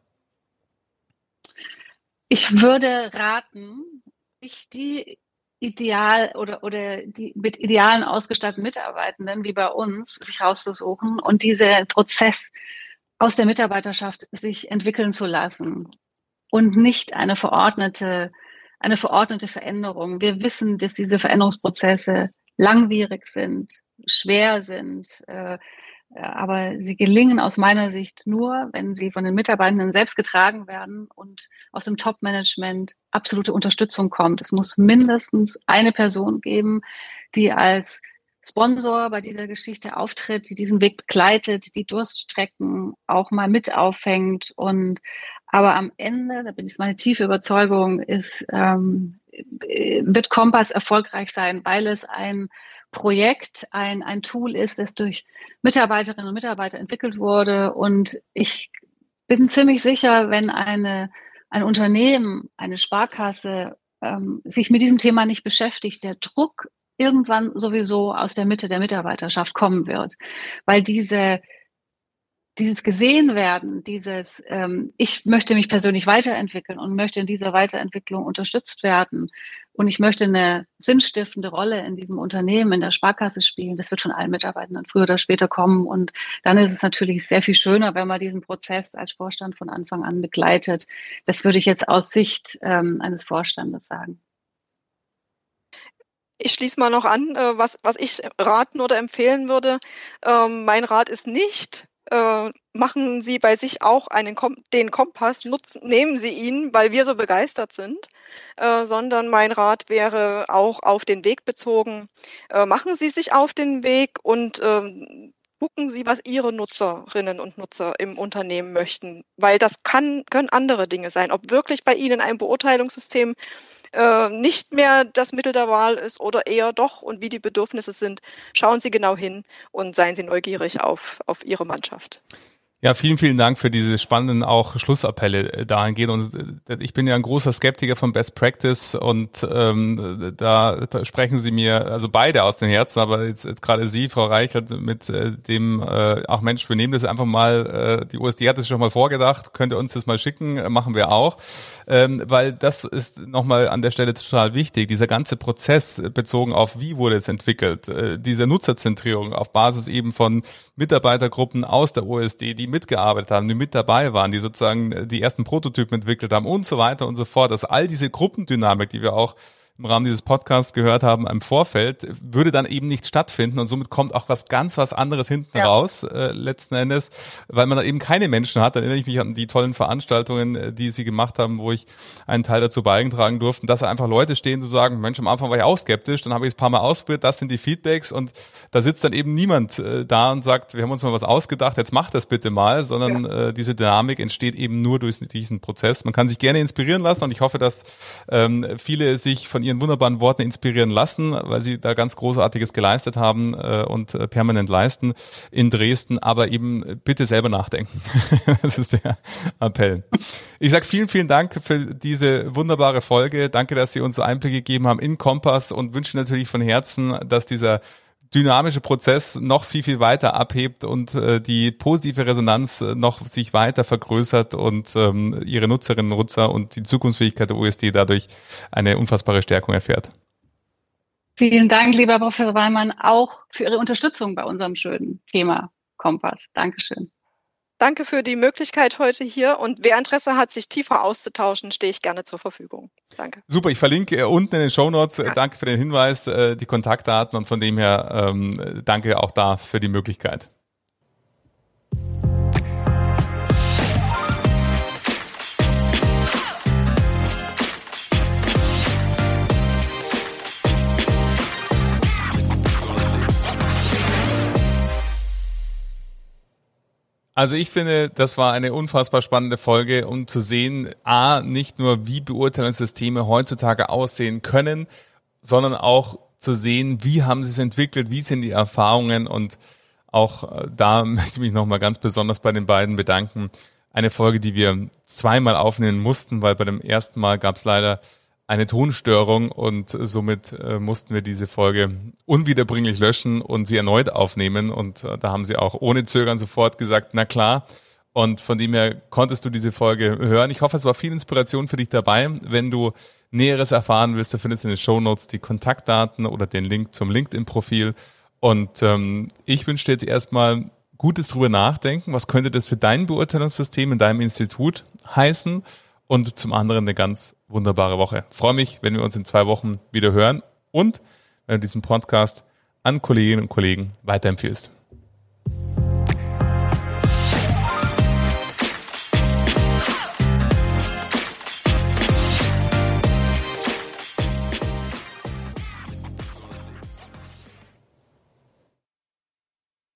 Ich würde raten, sich die ideal oder, oder die mit idealen ausgestatteten Mitarbeitenden wie bei uns sich rauszusuchen und diesen Prozess aus der Mitarbeiterschaft sich entwickeln zu lassen und nicht eine verordnete, eine verordnete Veränderung. Wir wissen, dass diese Veränderungsprozesse langwierig sind, schwer sind, äh, aber sie gelingen aus meiner Sicht nur, wenn sie von den Mitarbeitenden selbst getragen werden und aus dem Top-Management absolute Unterstützung kommt. Es muss mindestens eine Person geben, die als Sponsor bei dieser Geschichte auftritt, die diesen Weg begleitet, die Durststrecken auch mal mit auffängt. Und aber am Ende, da bin ich meine tiefe Überzeugung, ist ähm, wird Kompass erfolgreich sein, weil es ein Projekt ein, ein Tool ist, das durch Mitarbeiterinnen und Mitarbeiter entwickelt wurde. Und ich bin ziemlich sicher, wenn eine, ein Unternehmen, eine Sparkasse ähm, sich mit diesem Thema nicht beschäftigt, der Druck irgendwann sowieso aus der Mitte der Mitarbeiterschaft kommen wird, weil diese dieses gesehen werden, dieses ähm, ich möchte mich persönlich weiterentwickeln und möchte in dieser Weiterentwicklung unterstützt werden und ich möchte eine sinnstiftende Rolle in diesem Unternehmen, in der Sparkasse spielen, das wird von allen Mitarbeitern früher oder später kommen und dann ist es natürlich sehr viel schöner, wenn man diesen Prozess als Vorstand von Anfang an begleitet. Das würde ich jetzt aus Sicht ähm, eines Vorstandes sagen. Ich schließe mal noch an, äh, was, was ich raten oder empfehlen würde. Ähm, mein Rat ist nicht, äh, machen Sie bei sich auch einen Kom den Kompass, nutzen, nehmen Sie ihn, weil wir so begeistert sind, äh, sondern mein Rat wäre auch auf den Weg bezogen. Äh, machen Sie sich auf den Weg und ähm, gucken Sie, was Ihre Nutzerinnen und Nutzer im Unternehmen möchten, weil das kann, können andere Dinge sein. Ob wirklich bei Ihnen ein Beurteilungssystem äh, nicht mehr das Mittel der Wahl ist oder eher doch und wie die Bedürfnisse sind, schauen Sie genau hin und seien Sie neugierig auf, auf Ihre Mannschaft. Ja, vielen, vielen Dank für diese spannenden auch Schlussappelle äh, dahingehend. Und äh, ich bin ja ein großer Skeptiker von Best Practice und ähm, da, da sprechen Sie mir, also beide aus den Herzen, aber jetzt, jetzt gerade Sie, Frau Reichert, mit äh, dem, äh, auch Mensch, wir nehmen das einfach mal, äh, die USD hat es schon mal vorgedacht, könnt ihr uns das mal schicken, äh, machen wir auch. Ähm, weil das ist nochmal an der Stelle total wichtig. Dieser ganze Prozess bezogen auf, wie wurde es entwickelt, äh, diese Nutzerzentrierung auf Basis eben von Mitarbeitergruppen aus der OSD, die mitgearbeitet haben, die mit dabei waren, die sozusagen äh, die ersten Prototypen entwickelt haben und so weiter und so fort. dass all diese Gruppendynamik, die wir auch im Rahmen dieses Podcasts gehört haben im Vorfeld, würde dann eben nicht stattfinden und somit kommt auch was ganz was anderes hinten ja. raus äh, letzten Endes, weil man da eben keine Menschen hat. Dann erinnere ich mich an die tollen Veranstaltungen, äh, die sie gemacht haben, wo ich einen Teil dazu beigetragen durfte, dass da einfach Leute stehen, zu sagen, Mensch, am Anfang war ich auch skeptisch, dann habe ich es ein paar Mal ausprobiert, das sind die Feedbacks und da sitzt dann eben niemand äh, da und sagt, wir haben uns mal was ausgedacht, jetzt macht das bitte mal, sondern ja. äh, diese Dynamik entsteht eben nur durch diesen Prozess. Man kann sich gerne inspirieren lassen und ich hoffe, dass ähm, viele sich von ihren wunderbaren Worten inspirieren lassen, weil sie da ganz Großartiges geleistet haben äh, und äh, permanent leisten in Dresden, aber eben bitte selber nachdenken. das ist der Appell. Ich sage vielen, vielen Dank für diese wunderbare Folge. Danke, dass Sie uns Einblick gegeben haben in Kompass und wünsche natürlich von Herzen, dass dieser dynamische Prozess noch viel, viel weiter abhebt und äh, die positive Resonanz äh, noch sich weiter vergrößert und ähm, ihre Nutzerinnen und Nutzer und die Zukunftsfähigkeit der USD dadurch eine unfassbare Stärkung erfährt. Vielen Dank, lieber Professor Weimann, auch für Ihre Unterstützung bei unserem schönen Thema Kompass. Dankeschön. Danke für die Möglichkeit heute hier und wer Interesse hat, sich tiefer auszutauschen, stehe ich gerne zur Verfügung. Danke. Super, ich verlinke äh, unten in den Show Notes. Ja. Danke für den Hinweis, äh, die Kontaktdaten und von dem her ähm, danke auch da für die Möglichkeit. Also ich finde, das war eine unfassbar spannende Folge, um zu sehen, a, nicht nur wie Beurteilungssysteme heutzutage aussehen können, sondern auch zu sehen, wie haben sie es entwickelt, wie sind die Erfahrungen und auch äh, da möchte ich mich nochmal ganz besonders bei den beiden bedanken. Eine Folge, die wir zweimal aufnehmen mussten, weil bei dem ersten Mal gab es leider eine Tonstörung und somit äh, mussten wir diese Folge unwiederbringlich löschen und sie erneut aufnehmen. Und äh, da haben sie auch ohne Zögern sofort gesagt, na klar. Und von dem her konntest du diese Folge hören. Ich hoffe, es war viel Inspiration für dich dabei. Wenn du Näheres erfahren willst, du findest in den Show Notes die Kontaktdaten oder den Link zum LinkedIn-Profil. Und ähm, ich wünsche dir jetzt erstmal gutes drüber nachdenken. Was könnte das für dein Beurteilungssystem in deinem Institut heißen? Und zum anderen eine ganz wunderbare Woche. freue mich, wenn wir uns in zwei Wochen wieder hören und wenn du diesen Podcast an Kolleginnen und Kollegen weiterempfiehlst.